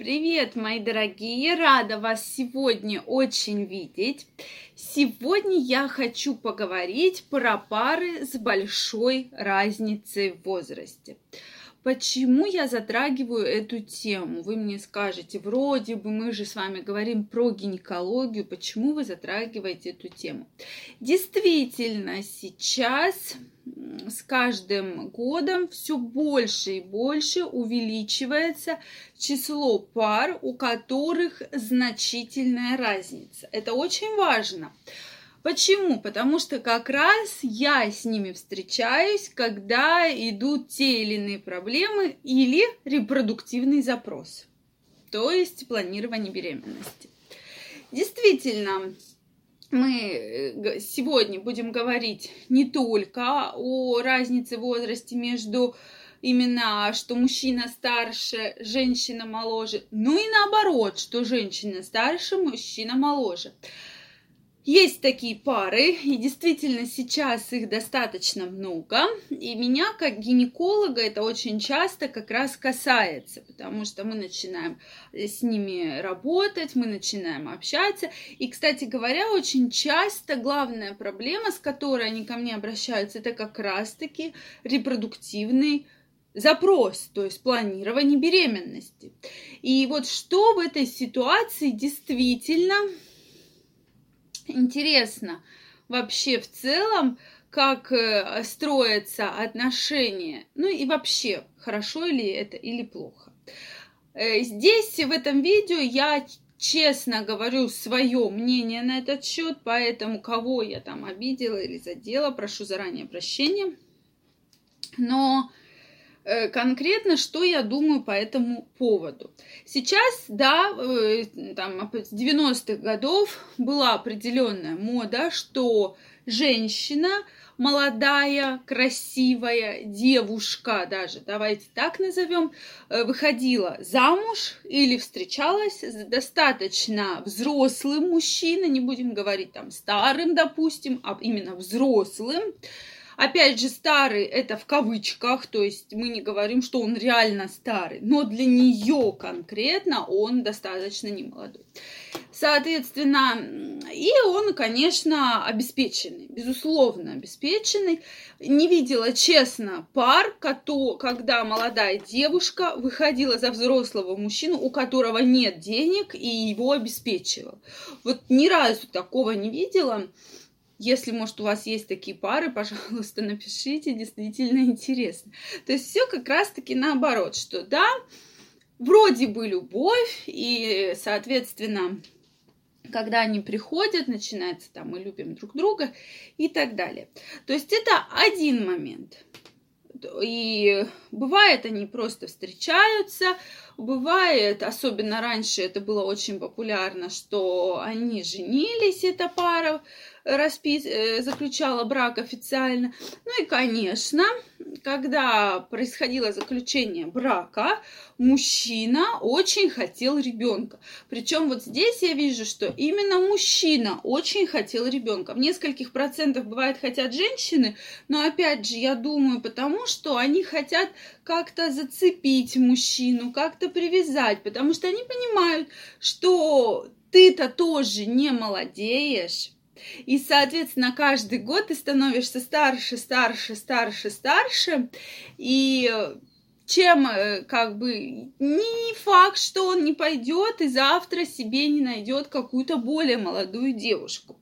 Привет, мои дорогие! Рада вас сегодня очень видеть. Сегодня я хочу поговорить про пары с большой разницей в возрасте. Почему я затрагиваю эту тему? Вы мне скажете, вроде бы мы же с вами говорим про гинекологию, почему вы затрагиваете эту тему? Действительно, сейчас с каждым годом все больше и больше увеличивается число пар, у которых значительная разница. Это очень важно. Почему? Потому что как раз я с ними встречаюсь, когда идут те или иные проблемы или репродуктивный запрос, то есть планирование беременности. Действительно, мы э, сегодня будем говорить не только о разнице в возрасте между именно, что мужчина старше, женщина моложе, но и наоборот, что женщина старше, мужчина моложе. Есть такие пары, и действительно сейчас их достаточно много. И меня, как гинеколога, это очень часто как раз касается, потому что мы начинаем с ними работать, мы начинаем общаться. И, кстати говоря, очень часто главная проблема, с которой они ко мне обращаются, это как раз-таки репродуктивный запрос, то есть планирование беременности. И вот что в этой ситуации действительно интересно вообще в целом, как э, строятся отношения, ну и вообще, хорошо ли это или плохо. Э, здесь, в этом видео, я честно говорю свое мнение на этот счет, поэтому кого я там обидела или задела, прошу заранее прощения. Но конкретно, что я думаю по этому поводу. Сейчас, да, э, там, с 90-х годов была определенная мода, что женщина, молодая, красивая девушка даже, давайте так назовем, э, выходила замуж или встречалась с достаточно взрослым мужчиной, не будем говорить там старым, допустим, а именно взрослым, Опять же, старый это в кавычках, то есть мы не говорим, что он реально старый, но для нее конкретно он достаточно немолодой. Соответственно, и он, конечно, обеспеченный, безусловно обеспеченный. Не видела, честно, пар, когда молодая девушка выходила за взрослого мужчину, у которого нет денег, и его обеспечивал. Вот ни разу такого не видела. Если, может, у вас есть такие пары, пожалуйста, напишите, действительно интересно. То есть все как раз-таки наоборот, что да, вроде бы любовь, и, соответственно, когда они приходят, начинается там мы любим друг друга и так далее. То есть это один момент. И бывает, они просто встречаются, бывает, особенно раньше это было очень популярно, что они женились, эта пара, распис... Э, заключала брак официально. Ну и, конечно, когда происходило заключение брака, мужчина очень хотел ребенка. Причем вот здесь я вижу, что именно мужчина очень хотел ребенка. В нескольких процентах бывает хотят женщины, но опять же, я думаю, потому что они хотят как-то зацепить мужчину, как-то привязать, потому что они понимают, что ты-то тоже не молодеешь, и, соответственно, каждый год ты становишься старше, старше, старше, старше. И чем э, как бы не факт, что он не пойдет и завтра себе не найдет какую-то более молодую девушку.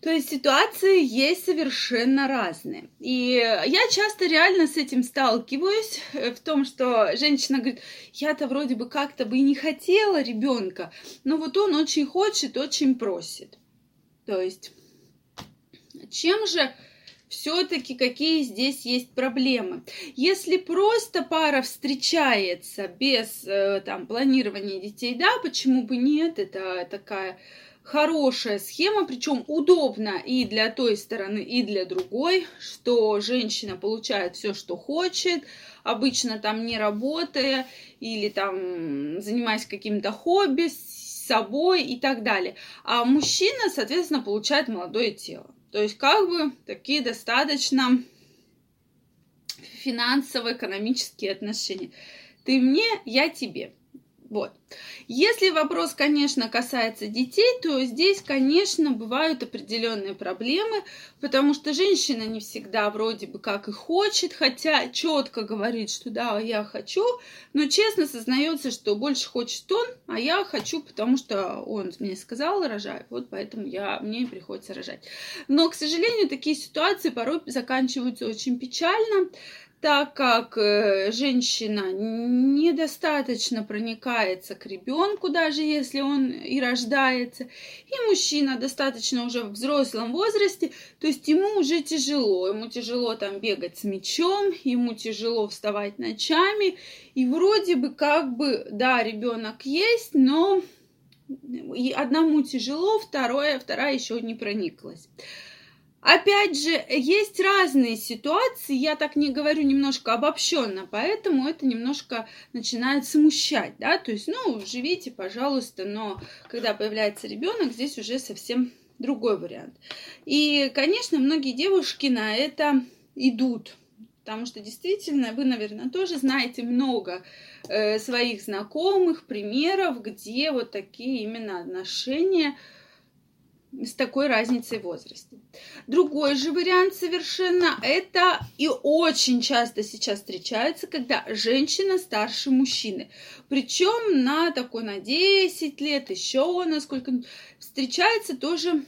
То есть ситуации есть совершенно разные. И я часто реально с этим сталкиваюсь, э, в том, что женщина говорит, я-то вроде бы как-то бы и не хотела ребенка, но вот он очень хочет, очень просит. То есть, чем же все-таки какие здесь есть проблемы. Если просто пара встречается без э, там, планирования детей, да, почему бы нет, это такая хорошая схема, причем удобно и для той стороны, и для другой, что женщина получает все, что хочет, обычно там не работая или там занимаясь каким-то хобби, собой и так далее. А мужчина, соответственно, получает молодое тело. То есть как бы такие достаточно финансово-экономические отношения. Ты мне, я тебе. Вот. Если вопрос, конечно, касается детей, то здесь, конечно, бывают определенные проблемы, потому что женщина не всегда вроде бы как и хочет, хотя четко говорит, что да, я хочу, но честно сознается, что больше хочет он, а я хочу, потому что он мне сказал, рожай, вот поэтому я, мне приходится рожать. Но, к сожалению, такие ситуации порой заканчиваются очень печально так как э, женщина недостаточно проникается к ребенку, даже если он и рождается, и мужчина достаточно уже в взрослом возрасте, то есть ему уже тяжело, ему тяжело там бегать с мячом, ему тяжело вставать ночами, и вроде бы как бы, да, ребенок есть, но и одному тяжело, второе, вторая еще не прониклась. Опять же, есть разные ситуации, я так не говорю немножко обобщенно, поэтому это немножко начинает смущать, да, то есть, ну, живите, пожалуйста, но когда появляется ребенок, здесь уже совсем другой вариант. И, конечно, многие девушки на это идут, потому что действительно вы, наверное, тоже знаете много э, своих знакомых примеров, где вот такие именно отношения с такой разницей в возрасте. Другой же вариант совершенно это и очень часто сейчас встречается, когда женщина старше мужчины. Причем на такой на 10 лет, еще насколько встречается тоже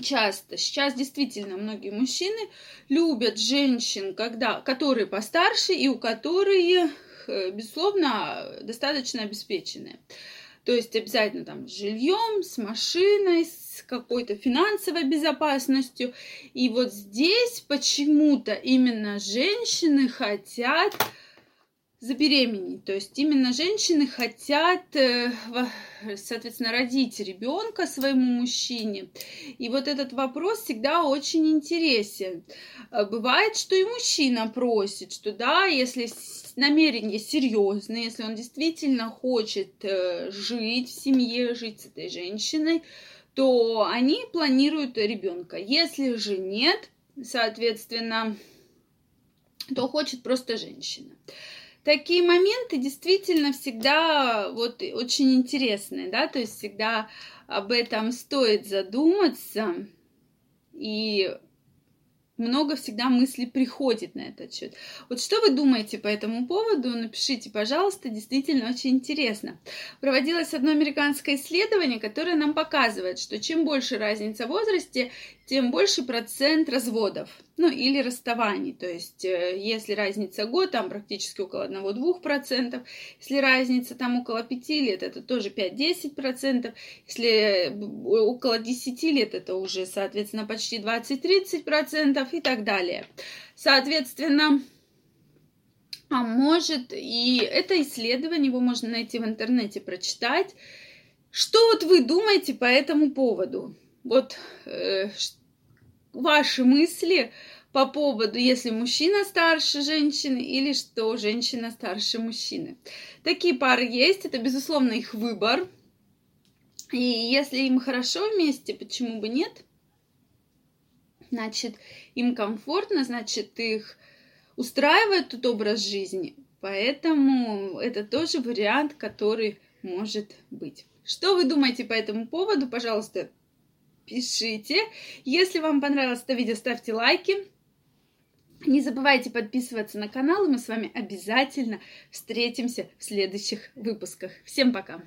часто. Сейчас действительно многие мужчины любят женщин, когда, которые постарше и у которых, э, безусловно, достаточно обеспеченные. То есть обязательно там с жильем, с машиной, с какой-то финансовой безопасностью. И вот здесь почему-то именно женщины хотят забеременеть. То есть именно женщины хотят, э, соответственно, родить ребенка своему мужчине. И вот этот вопрос всегда очень интересен. Э, бывает, что и мужчина просит, что да, если намерение серьезное, если он действительно хочет э, жить в семье, жить с этой женщиной, то они планируют ребенка. Если же нет, соответственно, то хочет просто женщина такие моменты действительно всегда вот очень интересные, да, то есть всегда об этом стоит задуматься и много всегда мыслей приходит на этот счет. Вот что вы думаете по этому поводу? Напишите, пожалуйста, действительно очень интересно. Проводилось одно американское исследование, которое нам показывает, что чем больше разница в возрасте, тем больше процент разводов, ну или расставаний. То есть, э, если разница год, там практически около 1-2%, если разница там около 5 лет, это тоже 5-10%, если около 10 лет, это уже, соответственно, почти 20-30% и так далее. Соответственно, а может, и это исследование его можно найти в интернете, прочитать. Что вот вы думаете по этому поводу? Вот э, ваши мысли по поводу, если мужчина старше женщины или что женщина старше мужчины. Такие пары есть, это, безусловно, их выбор. И если им хорошо вместе, почему бы нет? Значит, им комфортно, значит, их устраивает тут образ жизни. Поэтому это тоже вариант, который может быть. Что вы думаете по этому поводу? Пожалуйста, пишите. Если вам понравилось это видео, ставьте лайки. Не забывайте подписываться на канал, и мы с вами обязательно встретимся в следующих выпусках. Всем пока!